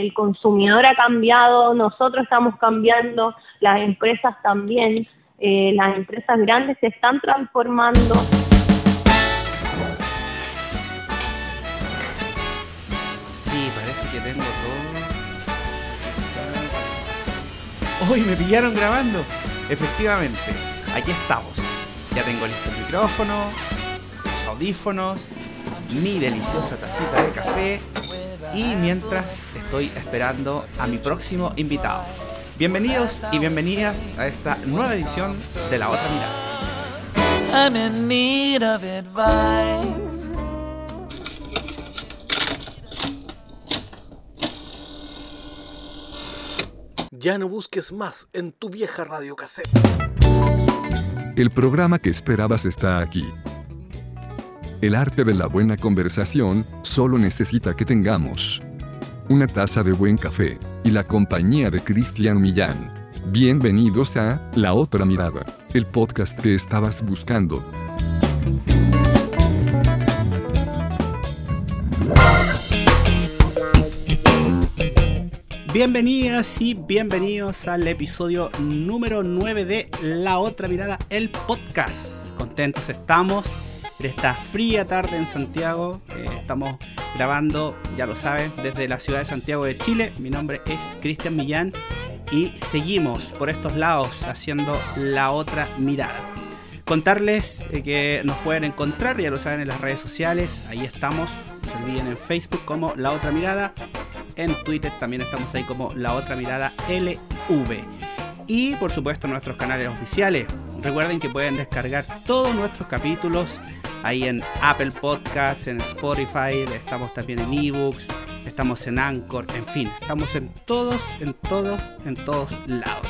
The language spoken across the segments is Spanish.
el consumidor ha cambiado, nosotros estamos cambiando, las empresas también, eh, las empresas grandes se están transformando. Sí, parece que tengo todo. Hoy me pillaron grabando. Efectivamente, aquí estamos. Ya tengo listo el micrófono, los audífonos, mi deliciosa tacita de café y mientras estoy esperando a mi próximo invitado. Bienvenidos y bienvenidas a esta nueva edición de La Otra Mirada. I'm in need of advice. Ya no busques más en tu vieja radio cassette. El programa que esperabas está aquí. El arte de la buena conversación solo necesita que tengamos una taza de buen café y la compañía de Cristian Millán. Bienvenidos a La Otra Mirada, el podcast que estabas buscando. Bienvenidas y bienvenidos al episodio número 9 de La Otra Mirada, el podcast. Contentos estamos esta fría tarde en Santiago. Eh, estamos grabando, ya lo saben, desde la ciudad de Santiago de Chile. Mi nombre es Cristian Millán y seguimos por estos lados haciendo la otra mirada. Contarles eh, que nos pueden encontrar, ya lo saben, en las redes sociales. Ahí estamos. No se olviden en Facebook como La Otra Mirada. En Twitter también estamos ahí como La Otra Mirada LV. Y por supuesto nuestros canales oficiales. Recuerden que pueden descargar todos nuestros capítulos ahí en Apple Podcasts, en Spotify, estamos también en eBooks, estamos en Anchor, en fin, estamos en todos, en todos, en todos lados.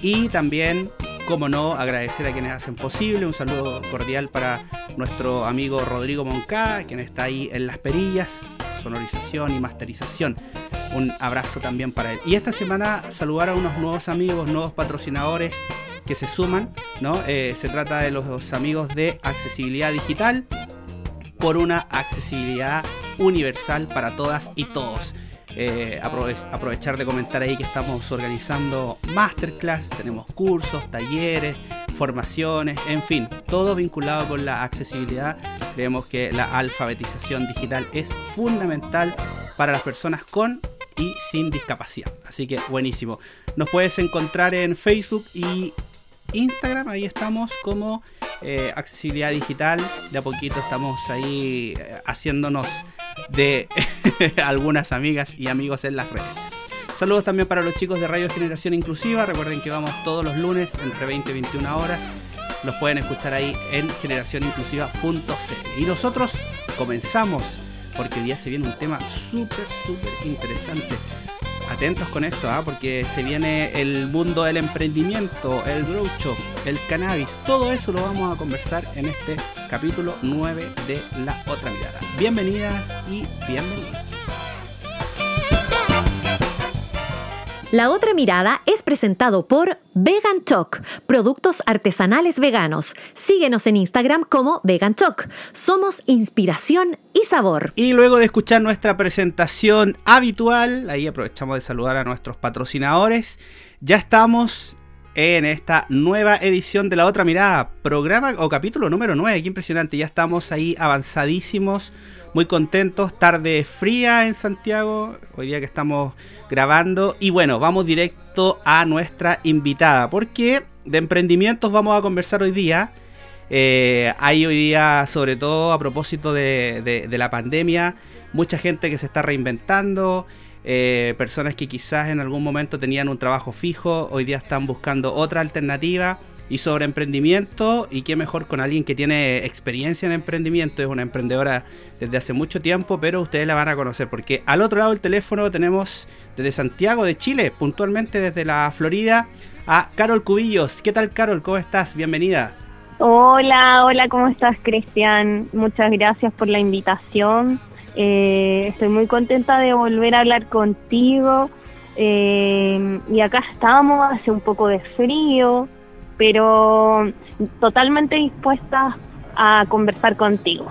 Y también, como no, agradecer a quienes hacen posible, un saludo cordial para nuestro amigo Rodrigo Moncá, quien está ahí en las perillas, sonorización y masterización. Un abrazo también para él. Y esta semana saludar a unos nuevos amigos, nuevos patrocinadores que se suman, ¿no? Eh, se trata de los amigos de accesibilidad digital por una accesibilidad universal para todas y todos. Eh, aprovechar de comentar ahí que estamos organizando masterclass, tenemos cursos, talleres, formaciones, en fin, todo vinculado con la accesibilidad. Creemos que la alfabetización digital es fundamental para las personas con y sin discapacidad. Así que buenísimo. Nos puedes encontrar en Facebook y Instagram, ahí estamos como eh, accesibilidad digital. De a poquito estamos ahí eh, haciéndonos de algunas amigas y amigos en las redes. Saludos también para los chicos de Radio Generación Inclusiva. Recuerden que vamos todos los lunes entre 20 y 21 horas. Los pueden escuchar ahí en generacioninclusiva.cl. Y nosotros comenzamos porque hoy día se viene un tema súper, súper interesante atentos con esto, ¿ah? porque se viene el mundo del emprendimiento, el groucho, el cannabis, todo eso lo vamos a conversar en este capítulo 9 de La Otra Mirada. Bienvenidas y bienvenidos. La otra mirada es presentado por Vegan Talk, productos artesanales veganos. Síguenos en Instagram como Vegan Talk. Somos inspiración y sabor. Y luego de escuchar nuestra presentación habitual, ahí aprovechamos de saludar a nuestros patrocinadores. Ya estamos en esta nueva edición de La Otra Mirada, programa o capítulo número 9. Qué impresionante, ya estamos ahí avanzadísimos muy contentos, tarde fría en Santiago, hoy día que estamos grabando. Y bueno, vamos directo a nuestra invitada, porque de emprendimientos vamos a conversar hoy día. Eh, hay hoy día, sobre todo a propósito de, la pandemia, mucha gente que se está reinventando. Eh, personas que quizás en algún momento tenían un trabajo fijo, hoy día están buscando otra alternativa y sobre emprendimiento y qué mejor con alguien que tiene experiencia en emprendimiento, es una emprendedora desde hace mucho tiempo, pero ustedes la van a conocer porque al otro lado del teléfono tenemos desde Santiago de Chile, puntualmente desde la Florida, a Carol Cubillos. ¿Qué tal Carol? ¿Cómo estás? Bienvenida. Hola, hola, ¿cómo estás Cristian? Muchas gracias por la invitación. Eh, estoy muy contenta de volver a hablar contigo. Eh, y acá estamos, hace un poco de frío, pero totalmente dispuesta a conversar contigo.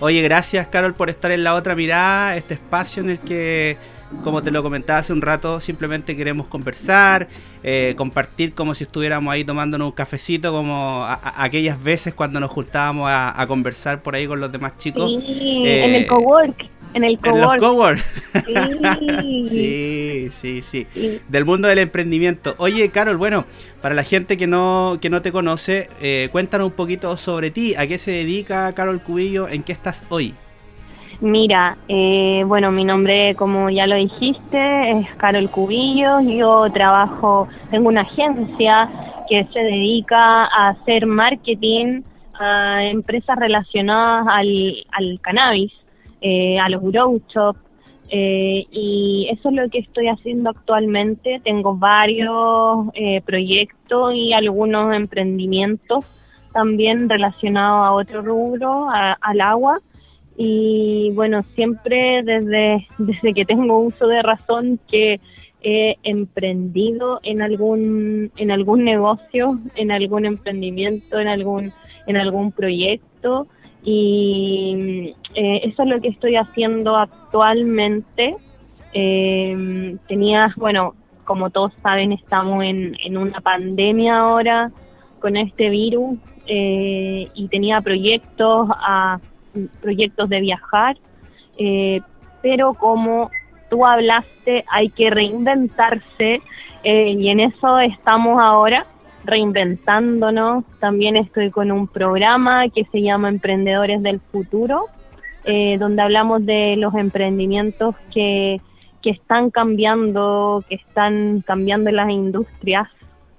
Oye, gracias Carol por estar en la otra mirada, este espacio en el que como te lo comentaba hace un rato, simplemente queremos conversar, eh, compartir como si estuviéramos ahí tomándonos un cafecito, como aquellas veces cuando nos juntábamos a, conversar por ahí con los demás chicos. Sí, en el eh, cowork. En el cowork. Sí. sí, sí, sí, Del mundo del emprendimiento. Oye, Carol, bueno, para la gente que no, que no te conoce, eh, cuéntanos un poquito sobre ti. ¿A qué se dedica Carol Cubillo? ¿En qué estás hoy? Mira, eh, bueno, mi nombre, como ya lo dijiste, es Carol Cubillo. Yo trabajo, tengo una agencia que se dedica a hacer marketing a empresas relacionadas al, al cannabis, eh, a los grow shops. Eh, y eso es lo que estoy haciendo actualmente. Tengo varios proyectos y algunos emprendimientos también relacionados a otro rubro, al agua y bueno, siempre desde, desde que tengo uso de razón que he emprendido en algún, en algún negocio, en algún emprendimiento, en algún, en algún proyecto y eh, eso es lo que estoy haciendo actualmente. Eh, tenías, bueno, como todos saben, estamos en, en una pandemia ahora con este virus eh, y tenía proyectos a proyectos de viajar, eh, pero como tú hablaste, hay que reinventarse eh, y en eso estamos ahora reinventándonos. También estoy con un programa que se llama Emprendedores del Futuro, eh, donde hablamos de los emprendimientos que, que están cambiando, que están cambiando las industrias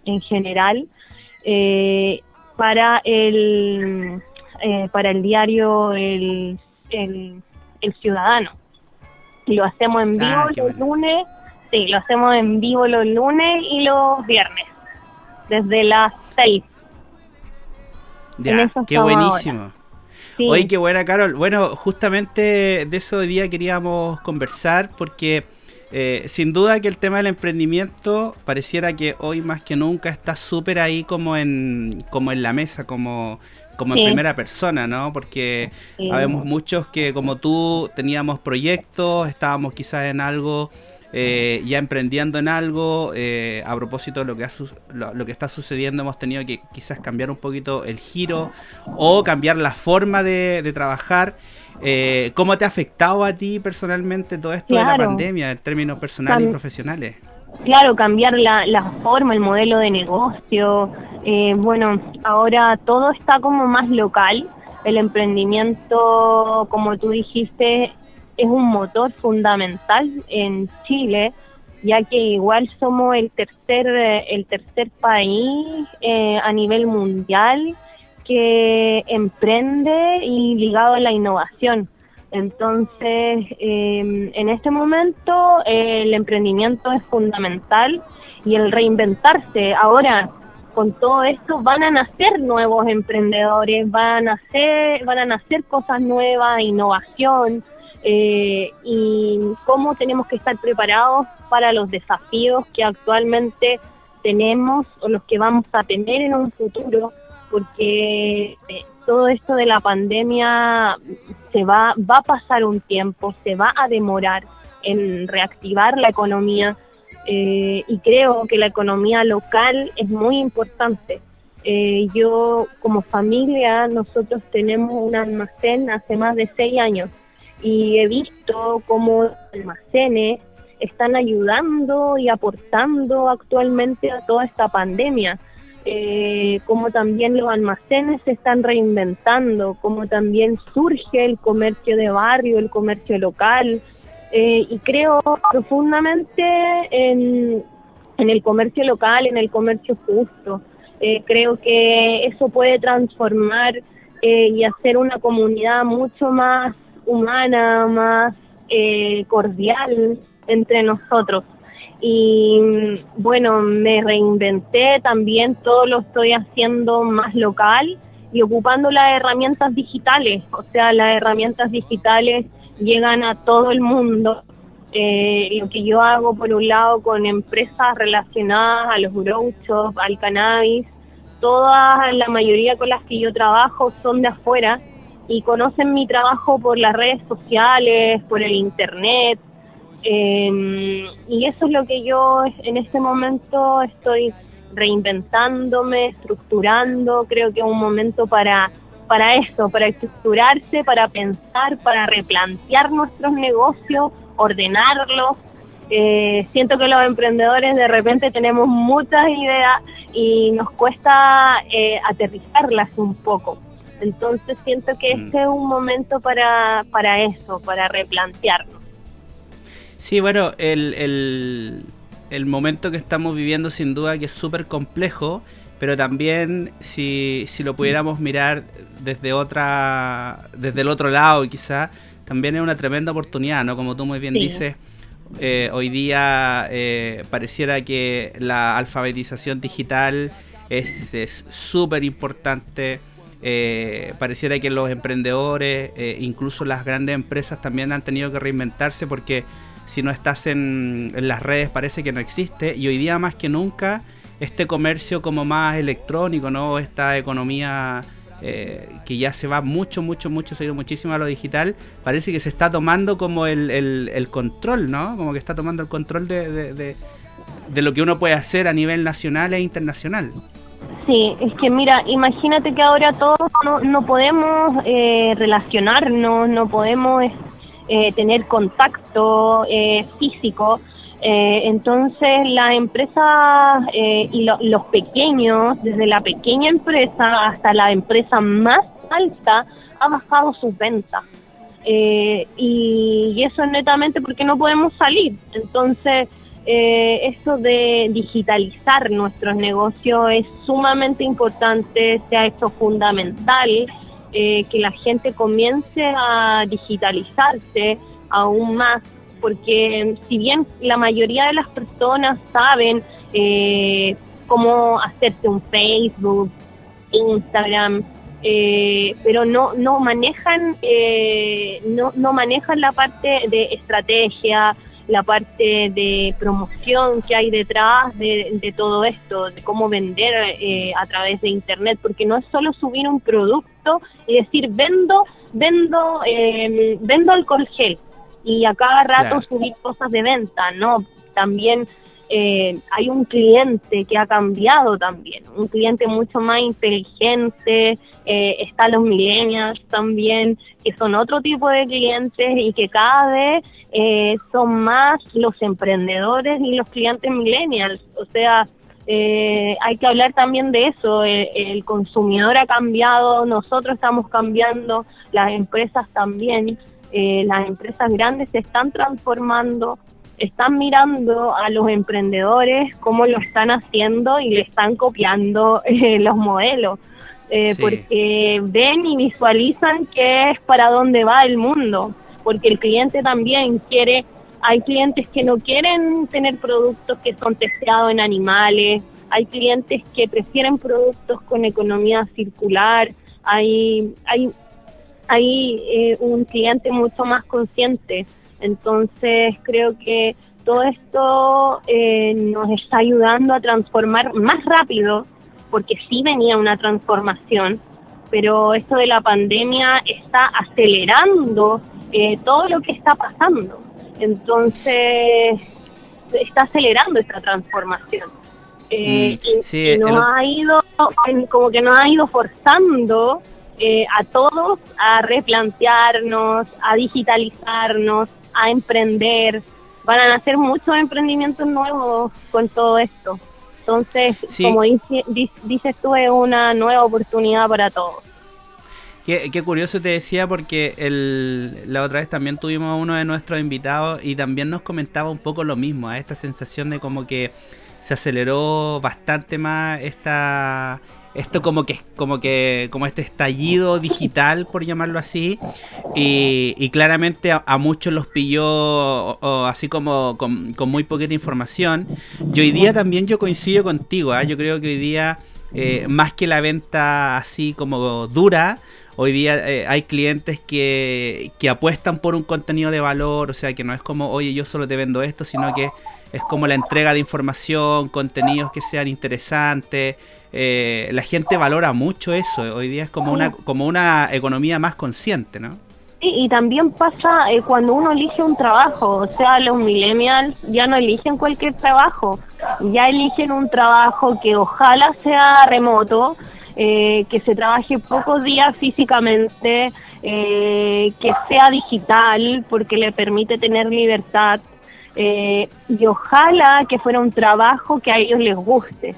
en general, para el eh, para el diario el, el, Ciudadano. Lo hacemos en vivo ah, los lunes, sí, lo hacemos en vivo los lunes y los viernes, desde las 6. Ya, qué buenísimo. Oye, qué buena, Carol. Bueno, justamente de eso hoy día queríamos conversar porque eh, sin duda que el tema del emprendimiento pareciera que hoy más que nunca está súper ahí como en, como en la mesa, como como en primera persona, ¿no? Porque sabemos muchos que como tú teníamos proyectos, estábamos quizás en algo, eh, ya emprendiendo en algo, eh, a propósito de lo que, lo, que está sucediendo, hemos tenido que quizás cambiar un poquito el giro o cambiar la forma de, trabajar. Eh, ¿Cómo te ha afectado a ti personalmente todo esto de la pandemia en términos personales y profesionales? Claro, cambiar la, la forma, el modelo de negocio. Eh, bueno, ahora todo está como más local. El emprendimiento, como tú dijiste, es un motor fundamental en Chile, ya que igual somos el tercer, el tercer país eh, a nivel mundial que emprende y ligado a la innovación. Entonces, em, en este momento el emprendimiento es fundamental y el reinventarse. Ahora, con todo esto van a nacer nuevos emprendedores, van a nacer, van a nacer cosas nuevas, innovación, eh, y cómo tenemos que estar preparados para los desafíos que actualmente tenemos o los que vamos a tener en un futuro, porque eh, todo esto de la pandemia se va, va a pasar un tiempo, se va a demorar en reactivar la economía eh, y creo que la economía local es muy importante. Eh, yo como familia, nosotros tenemos un almacén hace más de seis años y he visto cómo almacenes están ayudando y aportando actualmente a toda esta pandemia eh, como también los almacenes se están reinventando, como también surge el comercio de barrio, el comercio local, eh, y creo profundamente en, el comercio local, en el comercio justo. Eh, creo que eso puede transformar eh, y hacer una comunidad mucho más humana, más cordial entre nosotros. Y bueno, me reinventé también, todo lo estoy haciendo más local y ocupando las herramientas digitales, o sea, las herramientas digitales llegan a todo el mundo. Eh, lo que yo hago por un lado con empresas relacionadas a los grow al cannabis, todas, la mayoría con las que yo trabajo son de afuera y conocen mi trabajo por las redes sociales, por el internet, Em, y eso es lo que yo en este momento estoy reinventándome, estructurando, creo que es un momento para, para eso, para estructurarse, para pensar, para replantear nuestros negocios, ordenarlos. Eh, siento que los emprendedores de repente tenemos muchas ideas y nos cuesta eh, aterrizarlas un poco. Entonces siento que mm. este es un momento para, para eso, para replantearnos. Sí, bueno, el, el, momento que estamos viviendo sin duda que es súper complejo, pero también si, si, lo pudiéramos mirar desde otra desde el otro lado quizá también es una tremenda oportunidad no como tú muy bien dices eh, hoy día eh, pareciera que la alfabetización digital es súper importante eh, pareciera que los emprendedores incluso las grandes empresas también han tenido que reinventarse porque si no estás en, las redes parece que no existe y hoy día más que nunca este comercio como más electrónico, ¿no? Esta economía eh, que ya se va mucho, mucho, mucho, se ha ido muchísimo a lo digital, parece que se está tomando como el, el, control, ¿no? Como que está tomando el control de, de, lo que uno puede hacer a nivel nacional e internacional. Sí, es que mira, imagínate que ahora todos no, no podemos eh, relacionarnos, no podemos eh, tener contacto eh, físico. Eh, entonces las empresas y los pequeños, desde la pequeña empresa hasta la empresa más alta, ha bajado sus ventas. y, eso es netamente porque no podemos salir. Entonces, eso de digitalizar nuestros negocios es sumamente importante, se ha hecho fundamental eh, que la gente comience a digitalizarse aún más, porque si bien la mayoría de las personas saben eh, cómo hacerse un Facebook, Instagram, eh, pero no no manejan no, no manejan la parte de estrategia la parte de promoción que hay detrás de, todo esto, de cómo vender eh, a través de Internet, porque no es solo subir un producto y decir, vendo, vendo, eh, vendo alcohol gel y a cada rato subir cosas de venta, no, también eh, hay un cliente que ha cambiado también, un cliente mucho más inteligente, eh, están los millennials también, que son otro tipo de clientes y que cada vez eh, son más los emprendedores y los clientes millennials. O sea, eh, hay que hablar también de eso. El, consumidor ha cambiado, nosotros estamos cambiando, las empresas también. Eh, las empresas grandes se están transformando, están mirando a los emprendedores cómo lo están haciendo y le están copiando los modelos. Porque ven y visualizan qué es para dónde va el mundo porque el cliente también quiere, hay clientes que no quieren tener productos que son testeados en animales, hay clientes que prefieren productos con economía circular, hay, hay, hay eh, un cliente mucho más consciente. Entonces creo que todo esto eh, nos está ayudando a transformar más rápido, porque sí venía una transformación, pero esto de la pandemia está acelerando eh, todo lo que está pasando. Entonces, está acelerando esta transformación. Eh, mm, y, nos ha ido, como que nos ha ido forzando eh, a todos a replantearnos, a digitalizarnos, a emprender. Van a nacer muchos emprendimientos nuevos con todo esto. Entonces, como dices tú, es una nueva oportunidad para todos. Qué, curioso te decía porque el, la otra vez también tuvimos a uno de nuestros invitados y también nos comentaba un poco lo mismo, a esta sensación de como que se aceleró bastante más esta esto como que como que como este estallido digital por llamarlo así y, claramente a, muchos los pilló así como con, muy poquita información y hoy día también yo coincido contigo ¿ah? yo creo que hoy día eh, más que la venta así como dura Hoy día eh, hay clientes que, apuestan por un contenido de valor, o sea, que no es como, oye, yo solo te vendo esto, sino que es como la entrega de información, contenidos que sean interesantes. Eh, la gente valora mucho eso. Hoy día es como una, como una economía más consciente, ¿no? y también pasa eh, cuando uno elige un trabajo, o sea, los millennials ya no eligen cualquier trabajo, ya eligen un trabajo que ojalá sea remoto, eh, que se trabaje pocos días físicamente, eh, que sea digital porque le permite tener libertad y ojalá que fuera un trabajo que a ellos les guste.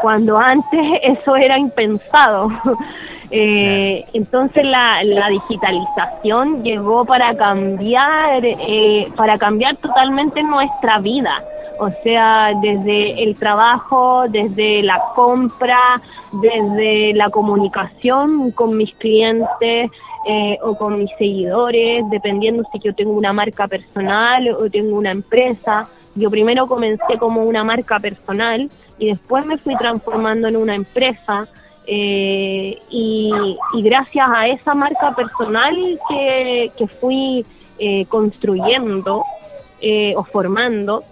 cuando antes eso era impensado. Eh, entonces la, la, digitalización llegó para cambiar, eh, para cambiar totalmente nuestra vida. O sea, desde el trabajo, desde la compra, desde la comunicación con mis clientes eh, o con mis seguidores, dependiendo si yo tengo una marca personal o tengo una empresa. Yo primero comencé como una marca personal y después me fui transformando en una empresa eh, y, gracias a esa marca personal que, que fui eh, construyendo eh, o formando,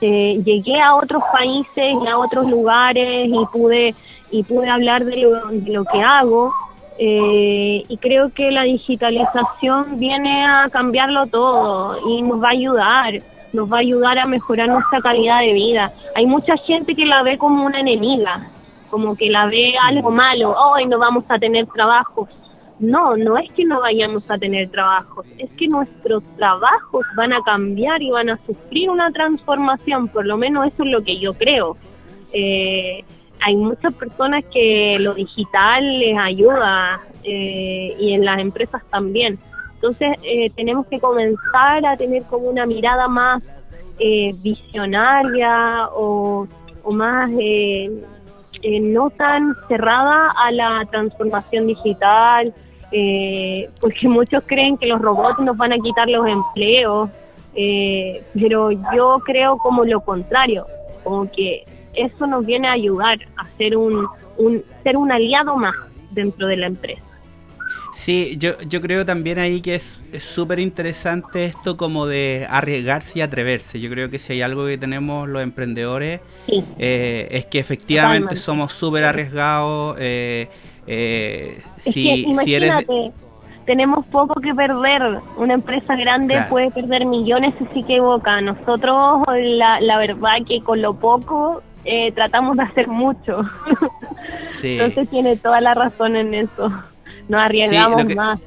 llegué a otros países y a otros lugares y pude y pude hablar de lo, que hago y creo que la digitalización viene a cambiarlo todo y nos va a ayudar nos va a ayudar a mejorar nuestra calidad de vida hay mucha gente que la ve como una enemiga como que la ve algo malo, hoy no vamos a tener trabajos. No, no es que no vayamos a tener trabajos, es que nuestros trabajos van a cambiar y van a sufrir una transformación, por lo menos eso es lo que yo creo. Eh, hay muchas personas que lo digital les ayuda eh, y en las empresas también. Entonces eh, tenemos que comenzar a tener como una mirada más visionaria o, o más eh, no tan cerrada a la transformación digital, eh, porque muchos creen que los robots nos van a quitar los empleos, eh, pero yo creo como lo contrario, como que eso nos viene a ayudar a ser un, un ser un aliado más dentro de la empresa. Sí, yo, yo creo también ahí que es súper interesante esto como de arriesgarse y atreverse. Yo creo que si hay algo que tenemos los emprendedores eh, es que efectivamente somos súper arriesgados. Eh, eh, si, tenemos poco que perder. Una empresa grande puede perder millones si se equivoca. Nosotros, la, la verdad que con lo poco tratamos de hacer mucho. Entonces tiene toda la razón en eso no arriesgamos más.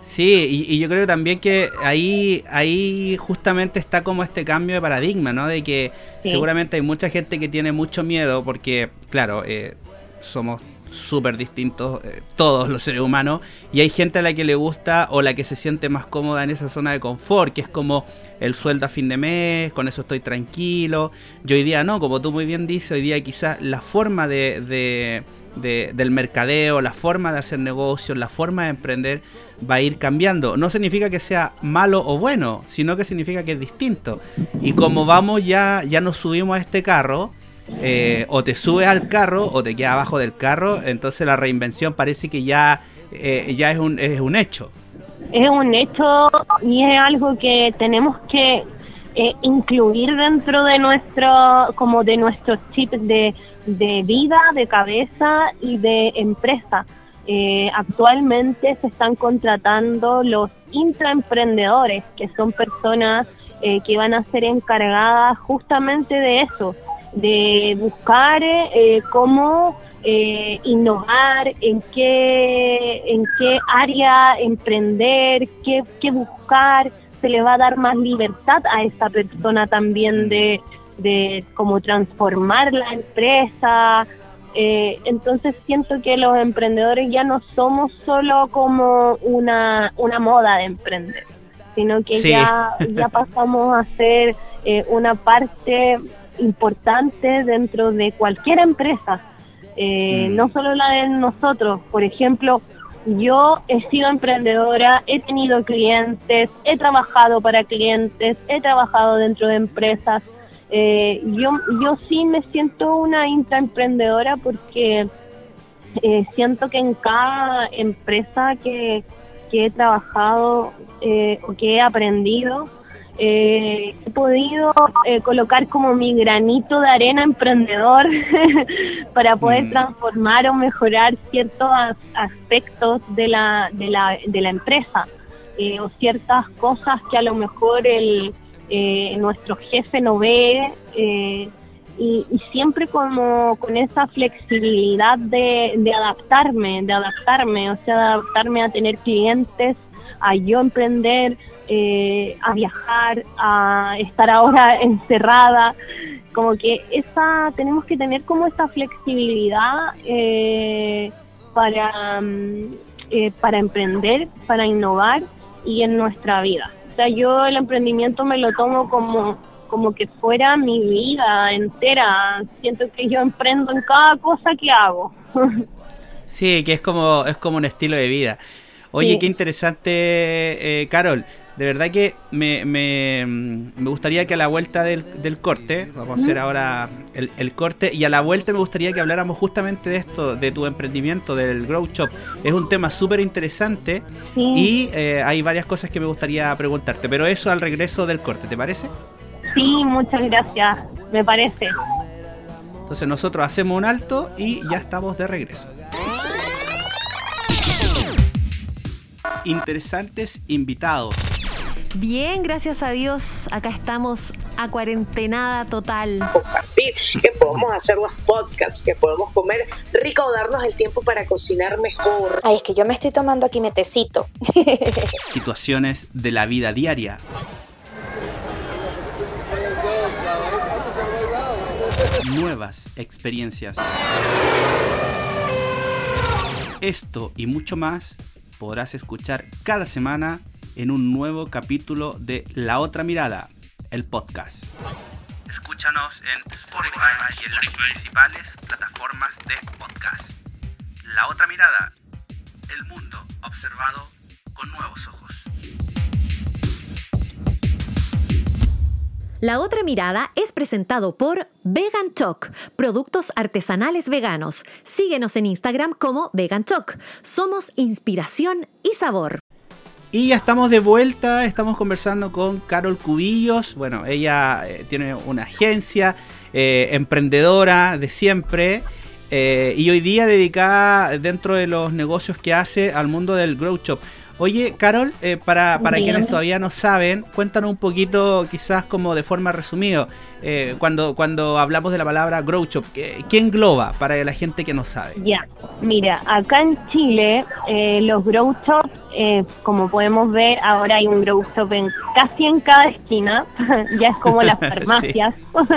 Sí, y, yo creo también que ahí, ahí justamente está como este cambio de paradigma, ¿no? De que seguramente hay mucha gente que tiene mucho miedo porque, claro, eh, somos súper distintos eh, todos los seres humanos y hay gente a la que le gusta o la que se siente más cómoda en esa zona de confort, que es como el sueldo a fin de mes, con eso estoy tranquilo. Yo hoy día no, como tú muy bien dices, hoy día quizás la forma de del mercadeo, la forma de hacer negocios, la forma de emprender va a ir cambiando. No significa que sea malo o bueno, sino que significa que es distinto. Y como vamos ya, ya nos subimos a este carro, eh, o te subes al carro o te quedas abajo del carro, entonces la reinvención parece que ya, eh, ya es, un, es un hecho. Es un hecho y es algo que tenemos que eh, incluir dentro de nuestro, como de nuestros chips de de vida, de cabeza y de empresa. Eh, actualmente se están contratando los intraemprendedores, que son personas eh, que van a ser encargadas justamente de eso, de buscar eh, cómo innovar, en qué, en qué área emprender, qué, qué buscar, se le va a dar más libertad a esa persona también de, de cómo transformar la empresa. Eh, entonces siento que los emprendedores ya no somos solo como una, una moda de emprender, sino que ya, ya pasamos a ser eh, una parte importante dentro de cualquier empresa, eh, mm. no solo la de nosotros. Por ejemplo, yo he sido emprendedora, he tenido clientes, he trabajado para clientes, he trabajado dentro de empresas eh, yo, yo sí me siento una intraemprendedora porque eh, siento que en cada empresa que, he trabajado eh, o que he aprendido, eh, he podido eh, colocar como mi granito de arena emprendedor para poder Mm. transformar o mejorar ciertos as- aspectos de la, de la, de la empresa eh, o ciertas cosas que a lo mejor el, eh, nuestro jefe no ve y, y siempre como con esa flexibilidad de, de adaptarme, de adaptarme, o sea, de adaptarme a tener clientes, a yo emprender, eh, a viajar, a estar ahora encerrada, como que esa tenemos que tener como esa flexibilidad eh, para mm, eh, para emprender, para innovar y en nuestra vida. O sea, yo el emprendimiento me lo tomo como como que fuera mi vida entera. Siento que yo emprendo en cada cosa que hago. Sí, que es como, es como un estilo de vida. Oye, Sí. qué interesante, eh, Carol. De verdad que me, me, me gustaría que a la vuelta del, del corte, vamos a hacer ahora el, el corte, y a la vuelta me gustaría que habláramos justamente de esto, de tu emprendimiento, del Grow Shop. Es un tema súper interesante Sí, y eh, hay varias cosas que me gustaría preguntarte, pero eso al regreso del corte, ¿te parece? sí, muchas gracias, me parece. Entonces nosotros hacemos un alto y ya estamos de regreso. Interesantes invitados. Bien, gracias a Dios. Acá estamos a cuarentenada total. compartir, que podemos hacer los podcasts, que podemos comer rico o darnos el tiempo para cocinar mejor. Ay, es que yo me estoy tomando aquí mi tecito. Situaciones de la vida diaria. Nuevas experiencias. Esto y mucho más podrás escuchar cada semana en un nuevo capítulo de La Otra Mirada, el podcast. Escúchanos en Spotify y en las principales plataformas de podcast. La Otra Mirada, el mundo observado con nuevos ojos. La otra mirada es presentado por Vegan Choc, productos artesanales veganos. Síguenos en Instagram como Vegan Choc. Somos inspiración y sabor. Y ya estamos de vuelta, estamos conversando con Carol Cubillos. Bueno, ella eh, tiene una agencia eh, emprendedora de siempre eh, y hoy día dedicada dentro de los negocios que hace al mundo del Grow Shop. Oye, Carol, eh, para, para quienes todavía no saben, cuéntanos un poquito, quizás como de forma resumida, eh, cuando, cuando hablamos de la palabra Grow Shop, ¿qué, qué engloba para la gente que no sabe? Ya, mira, acá en Chile eh, los grow shops, eh, como podemos ver, ahora hay un grow shop en casi en cada esquina, ya es como las farmacias.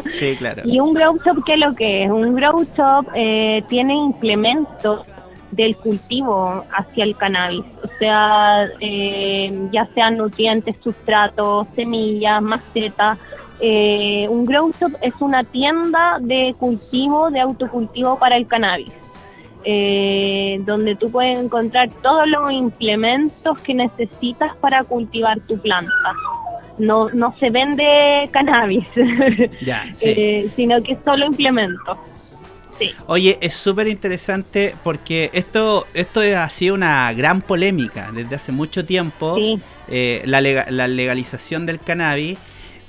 Sí, claro. Y un grow shop, ¿qué es lo que es? Un grow shop eh, tiene implementos del cultivo hacia el cannabis, o sea, eh, ya sean nutrientes, sustratos, semillas, macetas. Eh, un grow shop es una tienda de cultivo, de autocultivo para el cannabis, eh, donde tú puedes encontrar todos los implementos que necesitas para cultivar tu planta. No, no se vende cannabis. Ya, sí. Eh, sino que solo Oye, es súper interesante porque esto, esto ha sido una gran polémica desde hace mucho tiempo, Sí. eh, la, lega- la legalización del cannabis.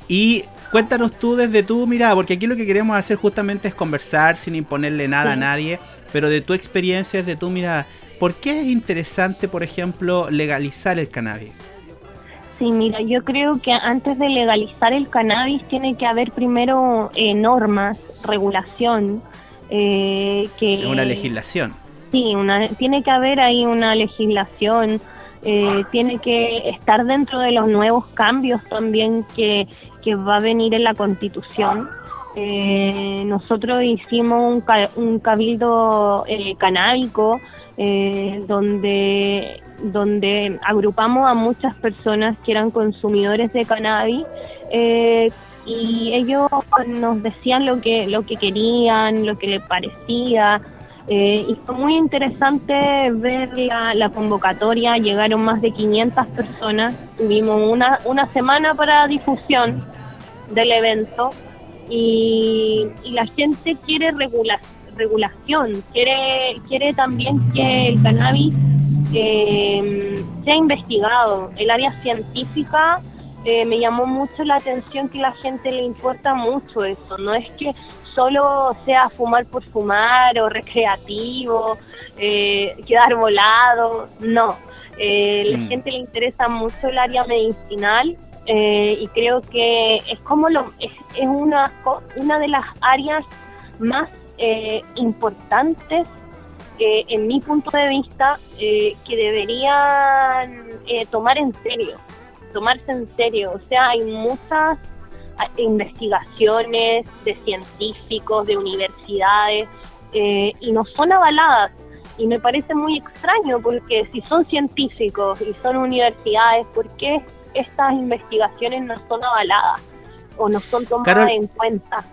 Y cuéntanos tú desde tu mirada, porque aquí lo que queremos hacer justamente es conversar sin imponerle nada a nadie, pero de tu experiencia, desde tu mirada, ¿por qué es interesante, por ejemplo, legalizar el cannabis? Sí, mira, yo creo que antes de legalizar el cannabis tiene que haber primero eh, normas, regulación, eh, que una legislación. Sí, una, tiene que haber ahí una legislación, eh, tiene que estar dentro de los nuevos cambios también que, que va a venir en la Constitución. Eh, nosotros hicimos un, ca- un cabildo eh, canábico eh, donde, donde agrupamos a muchas personas que eran consumidores de cannabis eh, y ellos nos decían lo que, lo que querían, lo que les parecía. Eh, y fue muy interesante ver la, convocatoria, llegaron más de 500 personas, tuvimos una, una semana para difusión del evento y, y la gente quiere regula- regulación, quiere, quiere también que el cannabis eh, sea investigado, el área científica eh, me llamó mucho la atención que la gente le importa mucho eso. No es que solo sea fumar por fumar o recreativo, eh, quedar volado, no. Eh, la Mm. gente le interesa mucho el área medicinal eh, y creo que es como lo es, es una una de las áreas más eh, importantes en mi punto de vista eh, que deberían tomar en serio tomarse en serio o sea hay muchas ah, investigaciones de científicos de universidades eh, y no son avaladas y me parece muy extraño porque si son científicos y son universidades, ¿por qué estas investigaciones no son avaladas o no son tomadas Carol, en cuenta?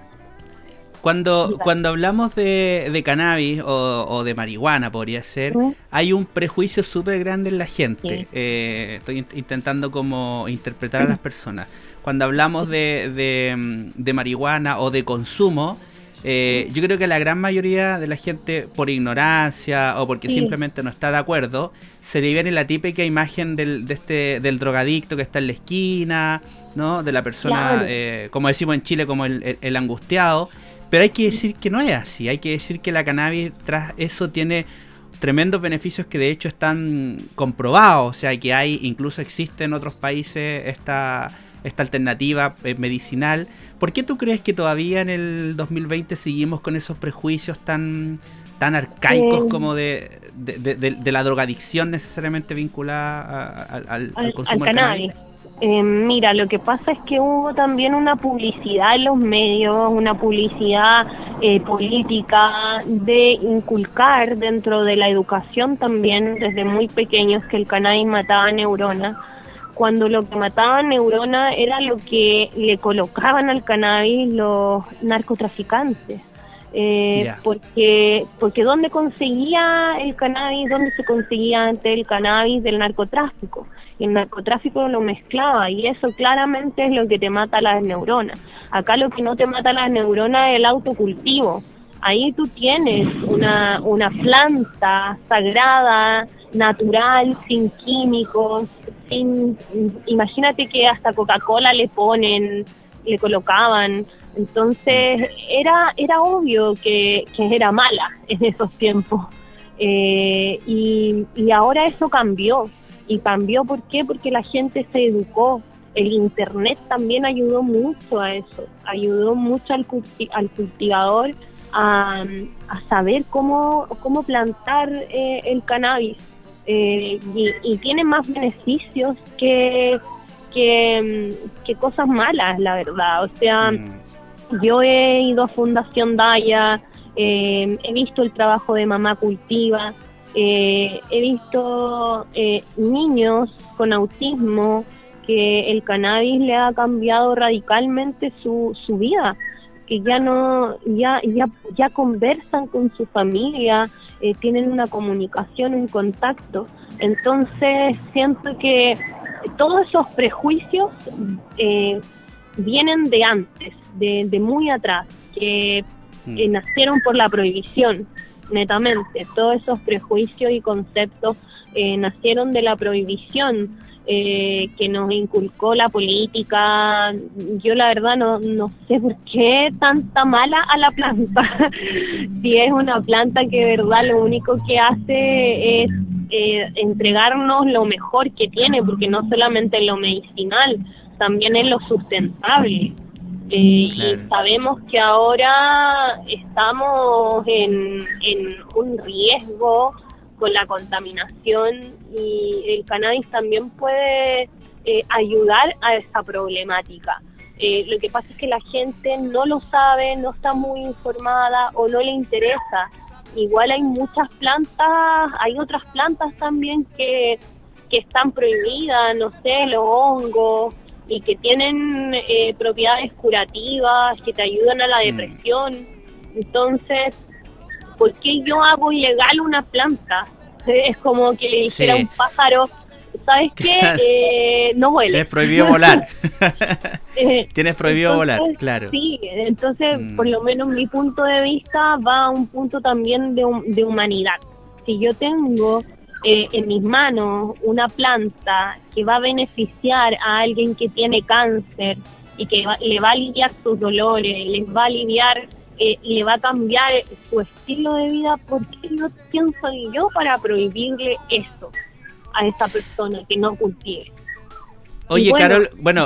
Cuando, cuando hablamos de, de cannabis o, o de marihuana, podría ser, hay un prejuicio súper grande en la gente. Sí. Eh, estoy in- intentando como interpretar a las personas. Cuando hablamos de, de, mm, de marihuana o de consumo, eh, yo creo que la gran mayoría de la gente, por ignorancia o porque Sí. simplemente no está de acuerdo, se le viene la típica imagen del, de este, del drogadicto que está en la esquina, ¿no? De la persona, Claro. eh, como decimos en Chile, como el, el- el angustiado. Pero hay que decir que no es así. Hay que decir que la cannabis, tras eso, tiene tremendos beneficios que de hecho están comprobados. O sea, que hay, incluso existe en otros países esta, esta alternativa eh, medicinal. ¿Por qué tú crees que todavía en el 2020 seguimos con esos prejuicios tan, tan arcaicos Eh, como de, de, de- de- de la drogadicción necesariamente vinculada a- a- al, al al, consumo al del cannabis. Eh, mira, lo que pasa es que hubo también una publicidad en los medios, una publicidad eh, política de inculcar dentro de la educación también desde muy pequeños que el cannabis mataba neuronas, cuando lo que mataba neuronas era lo que le colocaban al cannabis los narcotraficantes. Eh, porque porque dónde conseguía el cannabis dónde se conseguía antes el cannabis del narcotráfico el narcotráfico lo mezclaba y eso claramente es lo que te mata las neuronas. Acá lo que no te mata las neuronas es el autocultivo. Ahí tú tienes una una planta sagrada natural sin químicos sin imagínate que hasta Coca-Cola le ponen le colocaban. Entonces era era obvio que, que era mala en esos tiempos Eh, y, y ahora eso cambió. Y cambió ¿por qué? porque la gente se educó. El internet también ayudó mucho a eso. Ayudó mucho al, culti- al cultivador a, a saber cómo cómo plantar eh, el cannabis. Eh, y, y tiene más beneficios que que, que cosas malas la verdad. O sea Mm. yo he ido a Fundación Daya, eh, he visto el trabajo de Mamá Cultiva, eh, he visto eh, niños con autismo que el cannabis le ha cambiado radicalmente su, su vida, que ya no, ya, ya, ya conversan con su familia, eh, tienen una comunicación, un contacto. Entonces siento que todos esos prejuicios vienen de antes, de, de muy atrás. Eh, nacieron por la prohibición, netamente. Todos esos prejuicios y conceptos eh, nacieron de la prohibición eh, que nos inculcó la política. Yo la verdad no, no sé por qué tanta mala a la planta. si es una planta que verdad lo único que hace es eh, entregarnos lo mejor que tiene, porque no solamente en lo medicinal, también en lo sustentable. Eh, Claro. Y sabemos que ahora estamos en, en un riesgo con la contaminación y el cannabis también puede eh, ayudar a esa problemática. Eh, lo que pasa es que la gente no lo sabe, no está muy informada o no le interesa. Igual hay muchas plantas, hay otras plantas también que, que están prohibidas, no sé, los hongos, y que tienen eh, propiedades curativas, que te ayudan a la Mm. depresión. Entonces, ¿por qué yo hago ilegal una planta? Es como que le dijera a un pájaro, ¿sabes qué? Eh, no vueles. Es prohibido volar. Tienes prohibido entonces, volar, claro. Sí, entonces, Mm. por lo menos mi punto de vista va a un punto también de, de humanidad. Si yo tengo eh, en mis manos una planta que va a beneficiar a alguien que tiene cáncer y que le va a aliviar sus dolores, les va a aliviar eh, le va a cambiar su estilo de vida, ¿por qué no pienso yo para prohibirle eso a esa persona que no cultive? Oye, Carol, bueno,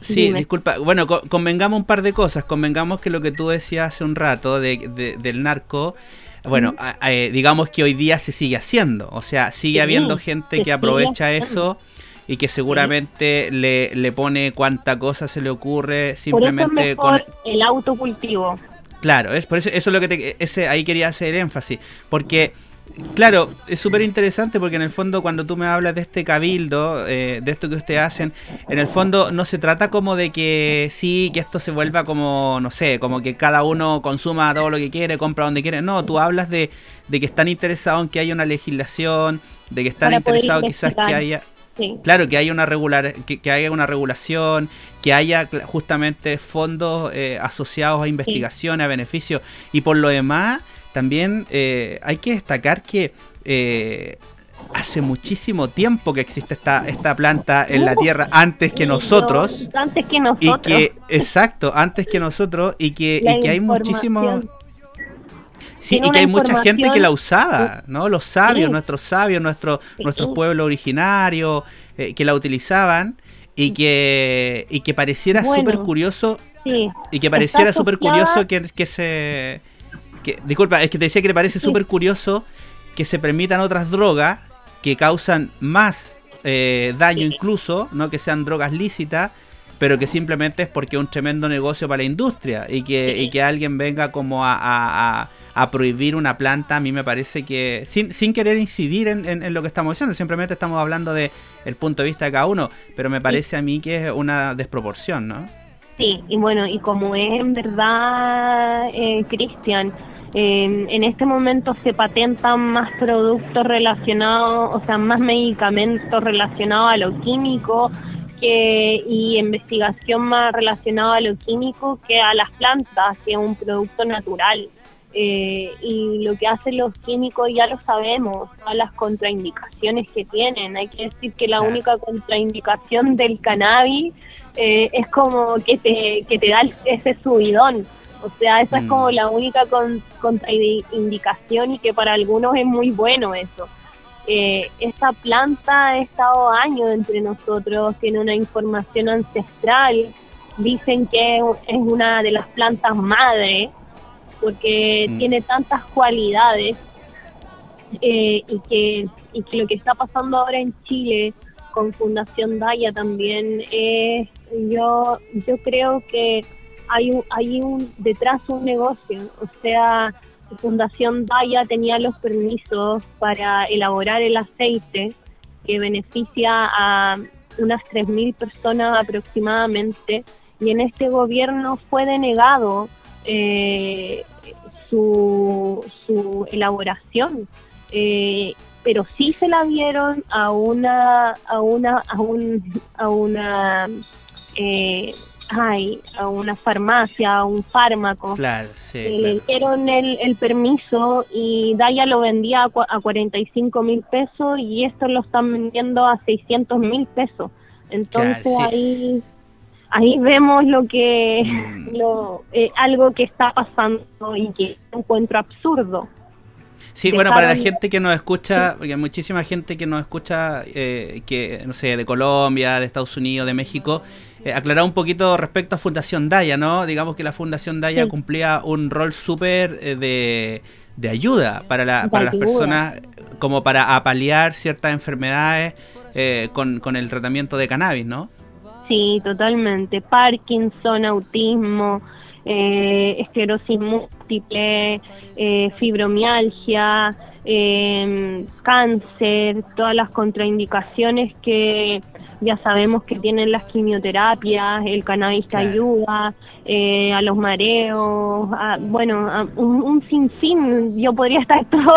sí, disculpa, bueno, convengamos un par de cosas, convengamos que lo que tú decías hace un rato de, del narco, bueno, eh, digamos que hoy día se sigue haciendo, o sea, sigue habiendo gente que aprovecha eso y que seguramente le, le pone cuánta cosa se le ocurre simplemente con el autocultivo. Claro, es por eso, eso es lo que te, ese, ahí quería hacer énfasis, porque Claro, es súper interesante porque en el fondo cuando tú me hablas de este cabildo, eh, de esto que ustedes hacen, en el fondo no se trata como de que sí, que esto se vuelva como, no sé, como que cada uno consuma todo lo que quiere, compra donde quiere. No, tú hablas de, de que están interesados en que haya una legislación, de que están interesados quizás que haya... Claro, que haya una regular, que, haya una regulación, que haya justamente fondos eh, asociados a investigación, a beneficio. Y por lo demás, también eh, hay que destacar que eh, hace muchísimo tiempo que existe esta, esta planta en la Tierra antes que nosotros. Antes que nosotros. Y que, exacto, antes que nosotros y que, y que hay muchísimos... Sí, y que hay mucha gente que la usaba, ¿no? Los sabios, nuestros sabios, nuestro, nuestro pueblo originario, eh, que la utilizaban y que, y que pareciera súper curioso. Y que pareciera súper curioso que, que se disculpa, es que te decía que te parece súper curioso que se permitan otras drogas que causan más eh, daño incluso, no que sean drogas lícitas, pero que simplemente es porque es un tremendo negocio para la industria y que, y que alguien venga como a, a, prohibir una planta, a mí me parece que, sin, sin querer incidir en, en, lo que estamos diciendo, simplemente estamos hablando de el punto de vista de cada uno, pero me parece a mí que es una desproporción, ¿no? Sí, y bueno, y como es en verdad, eh, Cristian, en este momento se patentan más productos relacionados, o sea, más medicamentos relacionados a lo químico que, y investigación más relacionada a lo químico que a las plantas, que es un producto natural. Eh, y lo que hacen los químicos ya lo sabemos, todas las contraindicaciones que tienen. Hay que decir que la única contraindicación del cannabis eh, es como que te, que te da ese subidón o sea, esa es como mm. la única contraindicación y que para algunos es muy bueno eso. Eh, esta planta ha estado años entre nosotros, tiene una información ancestral, dicen que es una de las plantas madre, porque mm. tiene tantas cualidades eh, y, que, y que lo que está pasando ahora en Chile con Fundación Daya también es, yo, yo creo que hay un, hay un detrás un negocio, o sea, Fundación Daya tenía los permisos para elaborar el aceite que beneficia a unas 3.000 personas aproximadamente y en este gobierno fue denegado eh, su, su elaboración. Eh, pero sí se la vieron a una a una a un a una eh, ay, a una farmacia, a un fármaco. Claro, sí. Le dieron el, el, permiso y Daya lo vendía a, 45 mil pesos y esto lo están vendiendo a 600 mil pesos. Entonces ahí ahí vemos lo que mm. lo eh, algo que está pasando y que encuentro absurdo. Sí, bueno, para la gente que nos escucha, porque hay muchísima gente que nos escucha, eh, que, no sé, de Colombia, de Estados Unidos, de México, eh, aclarar un poquito respecto a Fundación Daya, ¿no? Digamos que la Fundación Daya cumplía un rol súper eh, de, de, ayuda para, la, para las personas, como para apalear ciertas enfermedades eh, con, con el tratamiento de cannabis, ¿no? Sí, totalmente. Parkinson, autismo, eh, esclerosis múltiple, eh, fibromialgia, eh, cáncer, todas las contraindicaciones que ya sabemos que tienen las quimioterapias, el cannabis te ayuda, eh, a los mareos, bueno, un, sinfín. Yo podría estar todo,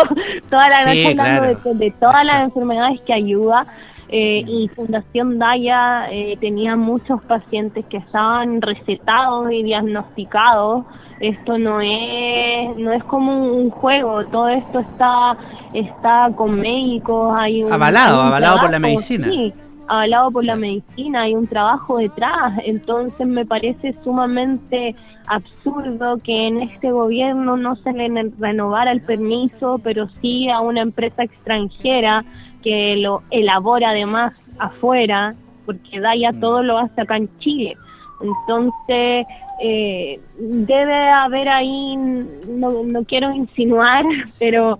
toda la noche hablando de, todas las enfermedades que ayuda. Eh, y Fundación Daya eh, tenía muchos pacientes que estaban recetados y diagnosticados. Esto no es, no es como un juego, todo esto está está con médicos, hay un... Avalado, hay un avalado por la trabajo, medicina. Sí, avalado por la medicina, hay un trabajo detrás, entonces me parece sumamente absurdo que en este gobierno no se le renovara el permiso, pero sí a una empresa extranjera que lo elabora además afuera, porque Daya Mm. todo lo hace acá en Chile. Entonces, eh, debe haber ahí, no, no quiero insinuar, pero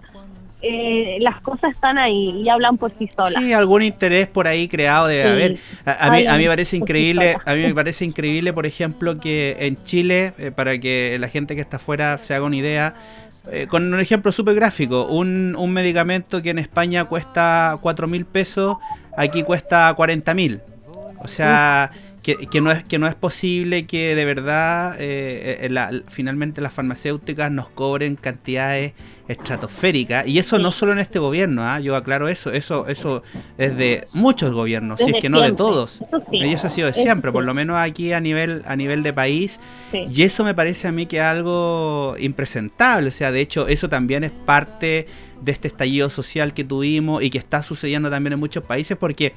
eh, las cosas están ahí y hablan por sí solas. Sí, algún interés por ahí creado debe Sí. haber. A, a mí, a mí me parece sí increíble, a mí me parece increíble, por ejemplo, que en Chile, eh, para que la gente que está afuera se haga una idea, eh, con un ejemplo súper gráfico, un, un medicamento que en España cuesta 4 mil pesos, aquí cuesta 40 mil. O sea, que, que no es, que no es posible que de verdad eh, eh, la- finalmente las farmacéuticas nos cobren cantidades estratosféricas. Y eso no solo en este gobierno, ¿ah? yo aclaro eso, eso, eso es de muchos gobiernos, si es Desde que no de todos. Eso sí. Y eso ha sido de siempre, por lo menos aquí a nivel, a nivel de país. Sí. Y eso me parece a mí que es algo impresentable. O sea, de hecho, eso también es parte de este estallido social que tuvimos y que está sucediendo también en muchos países porque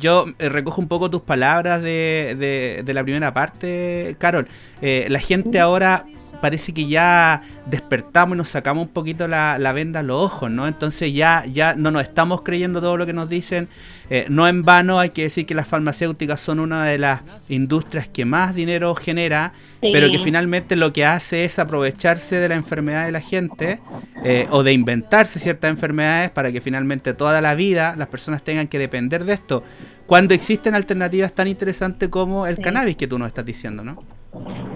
yo eh, recojo un poco tus palabras de, de- de la primera parte, Carol. Eh, la gente ahora parece que ya despertamos y nos sacamos un poquito la, la venda a los ojos, ¿no? Entonces ya, ya no nos estamos creyendo todo lo que nos dicen. Eh, no en vano hay que decir que las farmacéuticas son una de las industrias que más dinero genera, Sí. pero que finalmente lo que hace es aprovecharse de la enfermedad de la gente eh, o de inventarse ciertas enfermedades para que finalmente toda la vida las personas tengan que depender de esto. Cuando existen alternativas tan interesantes como el Sí. cannabis que tú nos estás diciendo, ¿no?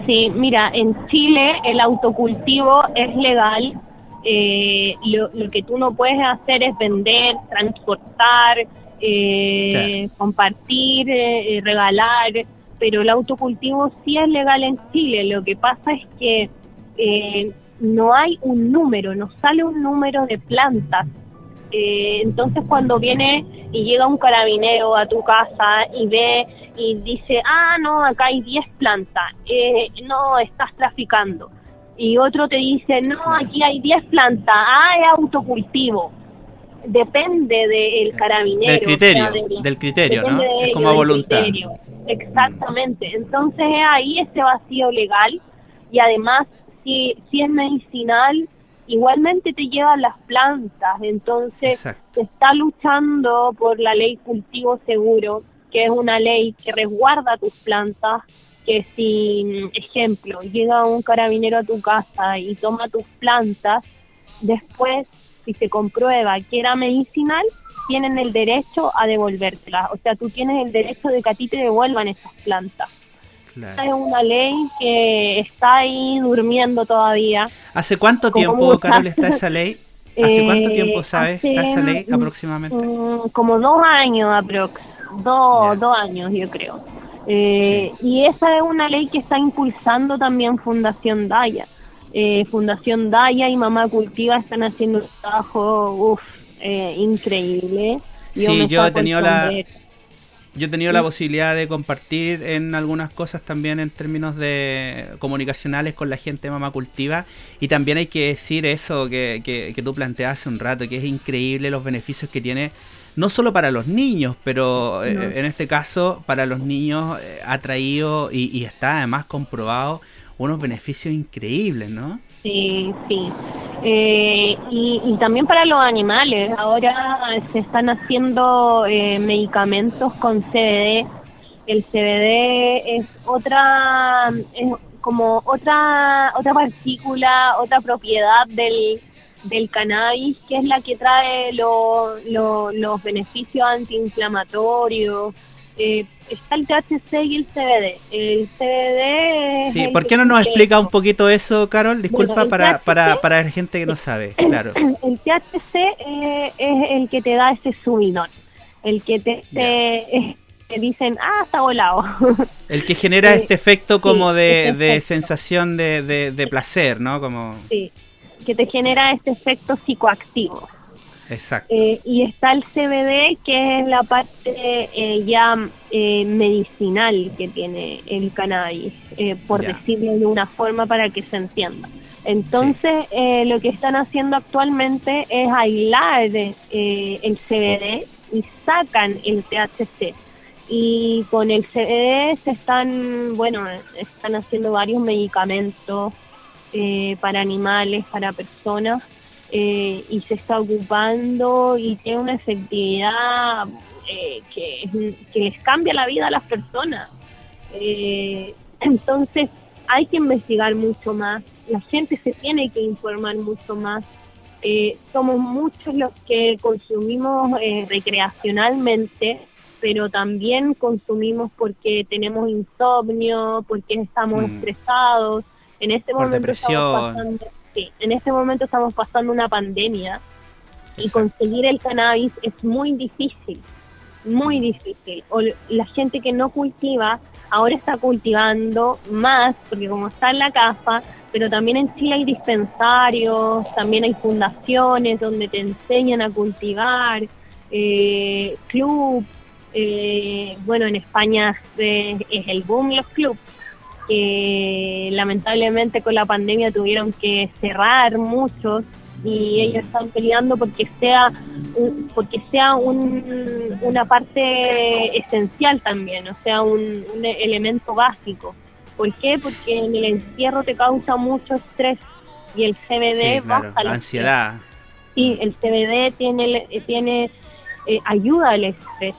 Sí, mira, en Chile el autocultivo es legal. Eh, lo, lo que tú no puedes hacer es vender, transportar, eh, compartir, eh, regalar, pero el autocultivo sí es legal en Chile. Lo que pasa es que eh, no hay un número, no sale un número de plantas. Eh, entonces cuando viene y llega un carabinero a tu casa y ve y dice, ah, no, acá hay 10 plantas, eh, no, estás traficando. Y otro te dice, no, aquí hay 10 plantas, ah, es autocultivo. Depende del carabinero. Del criterio, o sea, del- del criterio, ¿no? Es como a voluntad. criterio. Exactamente. Entonces es ahí ese vacío legal y además si, si es medicinal, igualmente te llevan las plantas. Entonces Exacto. se está luchando por la ley cultivo seguro, que es una ley que resguarda tus plantas, que si, ejemplo, llega un carabinero a tu casa y toma tus plantas, después, si se comprueba que era medicinal, tienen el derecho a devolvértelas. O sea, tú tienes el derecho de que a ti te devuelvan esas plantas. Claro. Es una ley que está ahí durmiendo todavía. ¿Hace cuánto tiempo, muchas. Carol, está esa ley? ¿Hace cuánto Eh, tiempo sabes está esa ley aproximadamente? Como dos años aprox, dos, dos años yo creo. Eh, Y esa es una ley que está impulsando también Fundación Daya. Eh, Fundación Daya y Mamá Cultiva están haciendo un trabajo uf, eh, increíble. Sí, yo he tenido la-. Yo he tenido la posibilidad de compartir en algunas cosas también en términos de comunicacionales con la gente de Mamá Cultiva. Y también hay que decir eso que, que, que tú planteabas hace un rato, que es increíble los beneficios que tiene, no solo para los niños, pero eh, en este caso para los niños eh, ha traído y, y está además comprobado unos beneficios increíbles, ¿no? Sí, sí. Eh, y, y también para los animales. Ahora se están haciendo eh, medicamentos con CBD. El CBD es otra, es como otra, otra partícula, otra propiedad del, del cannabis, que es la que trae lo- lo- los beneficios antiinflamatorios. Eh, está el THC y el CBD. El CBD Sí, ¿por qué no nos explica un poquito eso, Carol? Disculpa Bueno, para, para, THC para la gente que no sabe, claro. el THC eh, es el que te da ese subidón, el que te, te- eh, te dicen, ah, está volado. El que genera Eh, este efecto como sí, de, este de sensación de, de- de placer, ¿no? Como, sí, que te genera este efecto psicoactivo. Exacto. Eh, y está el CBD, que es la parte eh, ya eh, medicinal que tiene el cannabis, eh, por decirlo de una forma para que se entienda. Entonces, eh, lo que están haciendo actualmente es aislar eh, el CBD y sacan el THC. Y con el CBD se están, bueno, están haciendo varios medicamentos para animales, para personas, y se está ocupando y tiene una efectividad que, que, les cambia la vida a las personas. entonces, hay que investigar mucho más, la gente se tiene que informar mucho más. Eh, somos muchos los que consumimos eh, recreacionalmente, pero también consumimos porque tenemos insomnio, porque estamos mm. estresados. En este momento estamos pasando, sí, en este momento estamos pasando una pandemia y conseguir el cannabis es muy difícil, muy difícil. O la gente que no cultiva ahora está cultivando más, porque como está en la casa, pero también en Chile hay dispensarios, también hay fundaciones donde te enseñan a cultivar, eh, club, eh, bueno, en España es, es el boom los clubs, que lamentablemente con la pandemia tuvieron que cerrar muchos y ellos están peleando porque sea porque sea un, una parte esencial también, o sea, un, elemento básico. ¿Por qué? Porque en el encierro te causa mucho estrés y el CBD baja la ansiedad. Sí, el CBD tiene tiene eh, ayuda al estrés.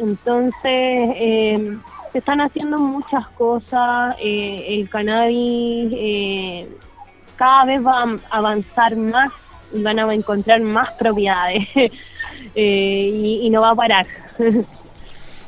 Entonces eh, se están haciendo muchas cosas. Eh, el cannabis eh, cada vez va a avanzar más y van a encontrar más propiedades eh, y, no va a parar.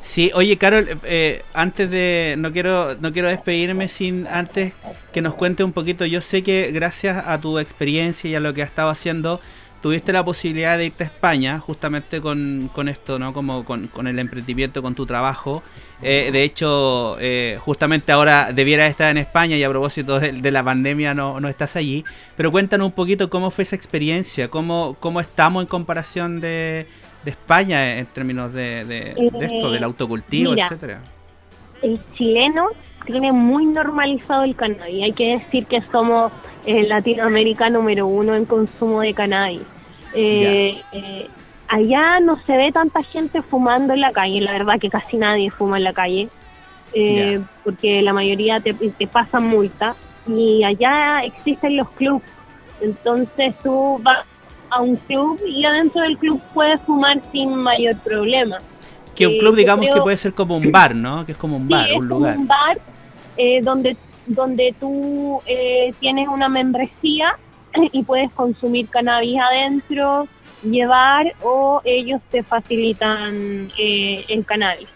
Sí, oye Carol, eh, antes de no quiero no quiero despedirme sin antes que nos cuente un poquito. Yo sé que gracias a tu experiencia y a lo que has estado haciendo tuviste la posibilidad de irte a España justamente con, esto, ¿no? Como con, el emprendimiento, con tu trabajo. Eh, de hecho, eh, justamente ahora debieras estar en España y a propósito de, la pandemia no, no, estás allí. Pero cuéntanos un poquito cómo fue esa experiencia, cómo, cómo estamos en comparación de, España en términos de, esto, del autocultivo, etcétera. El chileno tiene muy normalizado el cannabis. Hay que decir que somos en Latinoamérica número uno en consumo de cannabis. Eh, eh, allá no se ve tanta gente fumando en la calle, la verdad que casi nadie fuma en la calle, eh, porque la mayoría te, te pasan multa y allá existen los clubs, entonces tú vas a un club y adentro del club puedes fumar sin mayor problema. Que un club digamos que puede ser como un bar, ¿no? Que es como un bar, un lugar. un bar donde donde tú eh, tienes una membresía y puedes consumir cannabis adentro, llevar o ellos te facilitan eh, el cannabis.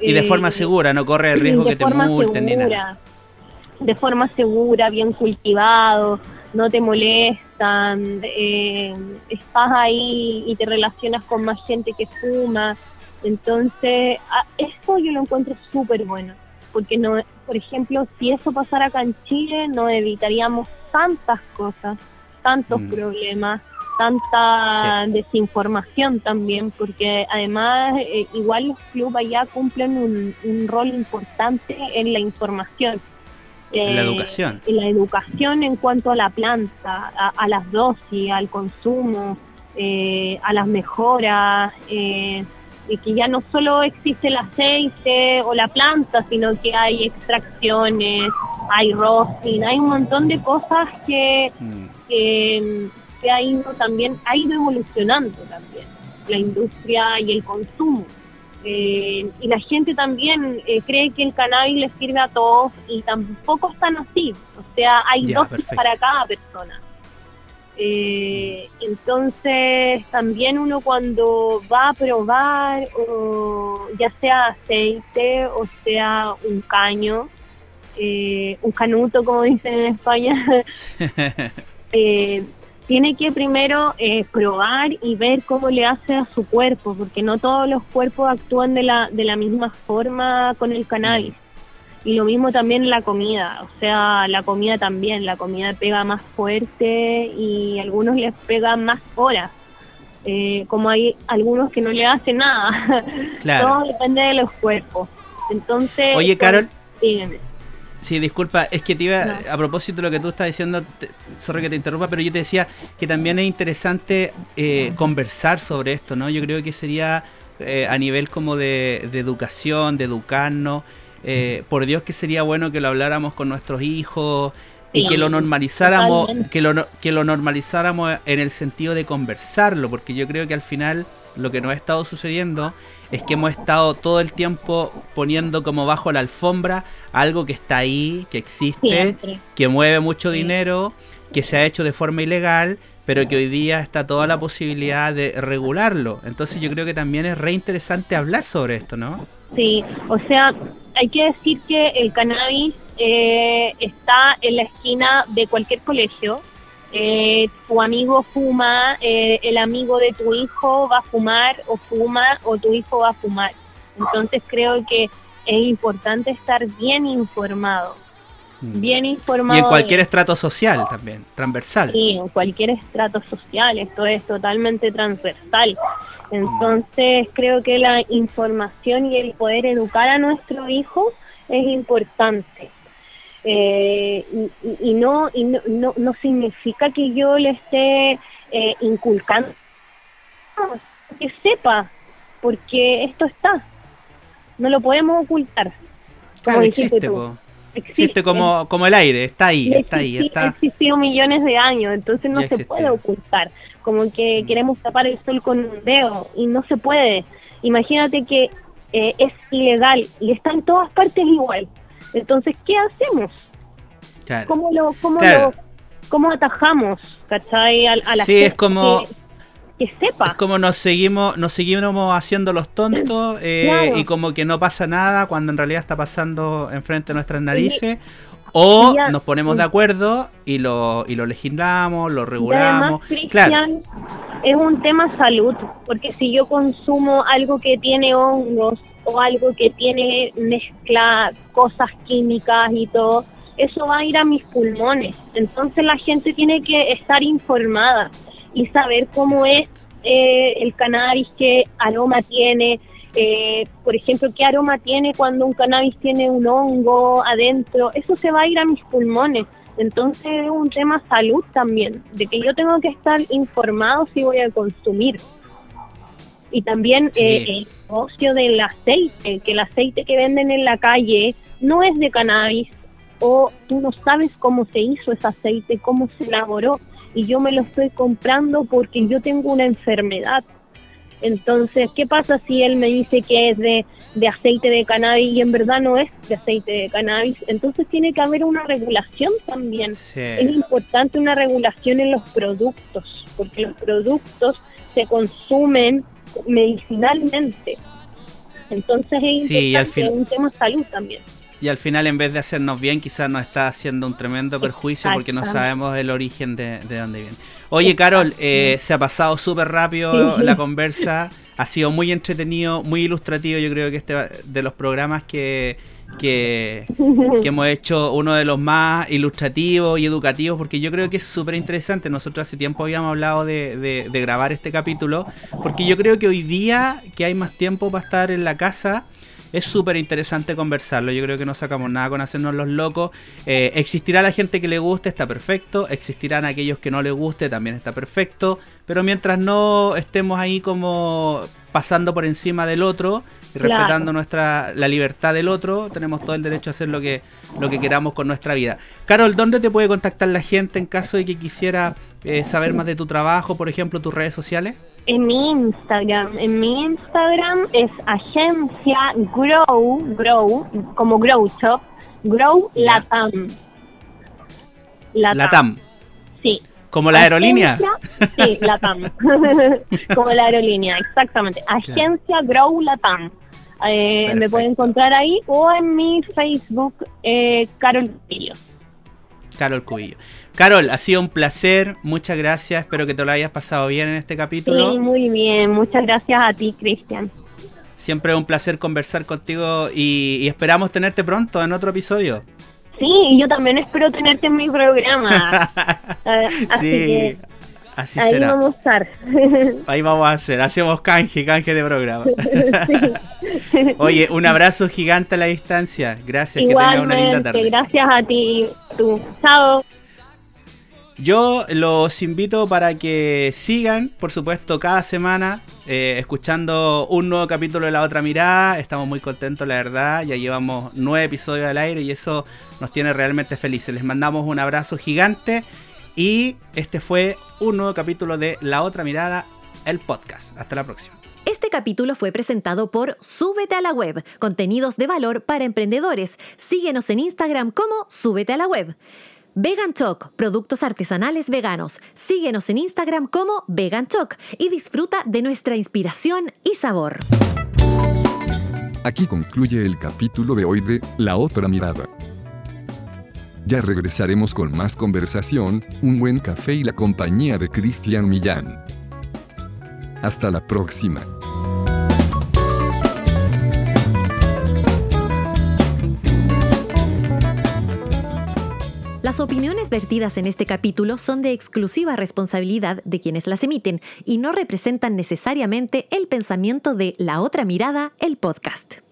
Y de forma eh, segura, no corre el riesgo que te multen ni nada. De forma segura, bien cultivado, no te molestan, estás ahí y te relacionas con más gente que fuma. Entonces, esto yo lo encuentro súper bueno porque no, por ejemplo, si eso pasara acá en Chile, no evitaríamos tantas cosas, tantos mm. problemas, tanta desinformación también, porque además eh, igual los clubes allá cumplen un, rol importante en la información. en la eh, educación. En la educación en cuanto a la planta, a, las dosis, al consumo, eh, a las mejoras. Y que ya no solo existe el aceite o la planta, sino que hay extracciones, hay roasting, hay un montón de cosas que, mm. que, ha ido también, ha ido evolucionando también la industria y el consumo. Eh, y la gente también eh, cree que el cannabis le sirve a todos y tampoco están así. O sea, hay dosis para cada persona. Eh, entonces también uno cuando va a probar, o ya sea aceite o sea un caño, eh, un canuto como dicen en España, eh, tiene que primero eh, probar y ver cómo le hace a su cuerpo, porque no todos los cuerpos actúan de la, de la misma forma con el cannabis. Y lo mismo también la comida, o sea, la comida también, la comida pega más fuerte y a algunos les pega más horas. Eh, como hay algunos que no le hacen nada. Claro. Todo depende de los cuerpos. Entonces. Oye, Carol. Sí, disculpa, es que te iba, a propósito de lo que tú estás diciendo, sorry que te interrumpa, pero yo te decía que también es interesante eh, conversar sobre esto, ¿no? Yo creo que sería eh, a nivel como de, educación, de educarnos, eh, por Dios que sería bueno que lo habláramos con nuestros hijos y que lo normalizáramos, que lo, que lo normalizáramos en el sentido de conversarlo, porque yo creo que al final lo que nos ha estado sucediendo es que hemos estado todo el tiempo poniendo como bajo la alfombra algo que está ahí, que existe, que mueve mucho dinero, que se ha hecho de forma ilegal, pero que hoy día está toda la posibilidad de regularlo. Entonces yo creo que también es re interesante hablar sobre esto, ¿no? Sí, o sea, hay que decir que el cannabis eh, está en la esquina de cualquier colegio, eh, tu amigo fuma, eh, el amigo de tu hijo va a fumar o fuma o tu hijo va a fumar. Entonces creo que es importante estar bien informado. Mm. Bien informado. Y en cualquier estrato social también, transversal. Sí, en cualquier estrato social, esto es totalmente transversal. Entonces creo que la información y el poder educar a nuestro hijo es importante. Eh, y, no, y no, no, significa que yo le esté eh, inculcando que sepa, porque esto está, no lo podemos ocultar. Como existe, existe, como, como el aire, está ahí, está ahí. Está... Ha existido millones de años, entonces no se puede ocultar. Como que mm. queremos tapar el sol con un dedo y no se puede. Imagínate que eh, es ilegal y está en todas partes igual. Entonces, ¿qué hacemos? ¿Cómo lo, cómo lo, cómo atajamos, cachai, a, la sí, es como... Que, sepa. Es como nos seguimos, nos seguimos haciendo los tontos eh, y como que no pasa nada cuando en realidad está pasando enfrente de nuestras narices. O nos ponemos de acuerdo y lo, y lo legislamos, lo regulamos. claro. Es un tema salud, porque si yo consumo algo que tiene hongos o algo que tiene mezcla cosas químicas y todo, eso va a ir a mis pulmones. Entonces la gente tiene que estar informada y saber cómo es eh, el cannabis, qué aroma tiene, eh, por ejemplo, qué aroma tiene cuando un cannabis tiene un hongo adentro. Eso se va a ir a mis pulmones. Entonces es un tema salud también, de que yo tengo que estar informado si voy a consumir. Y también eh, el negocio del aceite, que el aceite que venden en la calle no es de cannabis, o tú no sabes cómo se hizo ese aceite, cómo se elaboró y yo me lo estoy comprando porque yo tengo una enfermedad. Entonces, ¿qué pasa si él me dice que es de, aceite de cannabis y en verdad no es de aceite de cannabis? Entonces tiene que haber una regulación también. Es importante una regulación en los productos, porque los productos se consumen medicinalmente. Entonces es importante un tema salud también y al final en vez de hacernos bien quizás nos está haciendo un tremendo perjuicio porque no sabemos el origen de, dónde viene. Oye Carol, eh, se ha pasado súper rápido la conversa, ha sido muy entretenido, muy ilustrativo, yo creo que este de los programas que, que, hemos hecho uno de los más ilustrativos y educativos porque yo creo que es súper interesante. Nosotros hace tiempo habíamos hablado de, de grabar este capítulo porque yo creo que hoy día que hay más tiempo para estar en la casa, es súper interesante conversarlo. Yo creo que no sacamos nada con hacernos los locos. Eh, existirá la gente que le guste, está perfecto. Existirán aquellos que no le guste, también está perfecto. Pero mientras no estemos ahí como pasando por encima del otro y respetando nuestra la libertad del otro, tenemos todo el derecho a hacer lo que lo que queramos con nuestra vida. Carol, ¿dónde te puede contactar la gente en caso de que quisiera eh, saber más de tu trabajo, por ejemplo, tus redes sociales? En mi Instagram, en mi Instagram es agencia Grow, Grow, como Grow Shop, Grow Latam. Latam. ¿Como la aerolínea? Sí, Latam. como la aerolínea, exactamente. Agencia Grow Latam. Eh, me pueden encontrar ahí o en mi Facebook, eh, Carol Cubillo. Carol Cubillo. Carol, ha sido un placer, muchas gracias, espero que te lo hayas pasado bien en este capítulo. Sí, muy bien, muchas gracias a ti, Cristian. Siempre es un placer conversar contigo y, esperamos tenerte pronto en otro episodio. Sí, y yo también espero tenerte en mi programa. Eh, así que Así Ahí será. vamos a estar. Ahí vamos a hacer, hacemos canje, canje de programa. Oye, un abrazo gigante a la distancia. Gracias, que tengas una linda Igualmente, tarde. gracias a ti. Tú. Chao. Yo los invito para que sigan, por supuesto, cada semana eh, escuchando un nuevo capítulo de La Otra Mirada. Estamos muy contentos, la verdad. Ya llevamos nueve episodios al aire y eso nos tiene realmente felices. Les mandamos un abrazo gigante y este fue un nuevo capítulo de La Otra Mirada, el podcast. Hasta la próxima. Este capítulo fue presentado por Súbete a la Web, contenidos de valor para emprendedores. Síguenos en Instagram como Súbete a la Web. Vegan Choc, productos artesanales veganos. Síguenos en Instagram como Vegan Choc y disfruta de nuestra inspiración y sabor. Aquí concluye el capítulo de hoy de La otra mirada. Ya regresaremos con más conversación, un buen café y la compañía de Cristian Millán. Hasta la próxima. Las opiniones vertidas en este capítulo son de exclusiva responsabilidad de quienes las emiten y no representan necesariamente el pensamiento de La Otra Mirada, el podcast.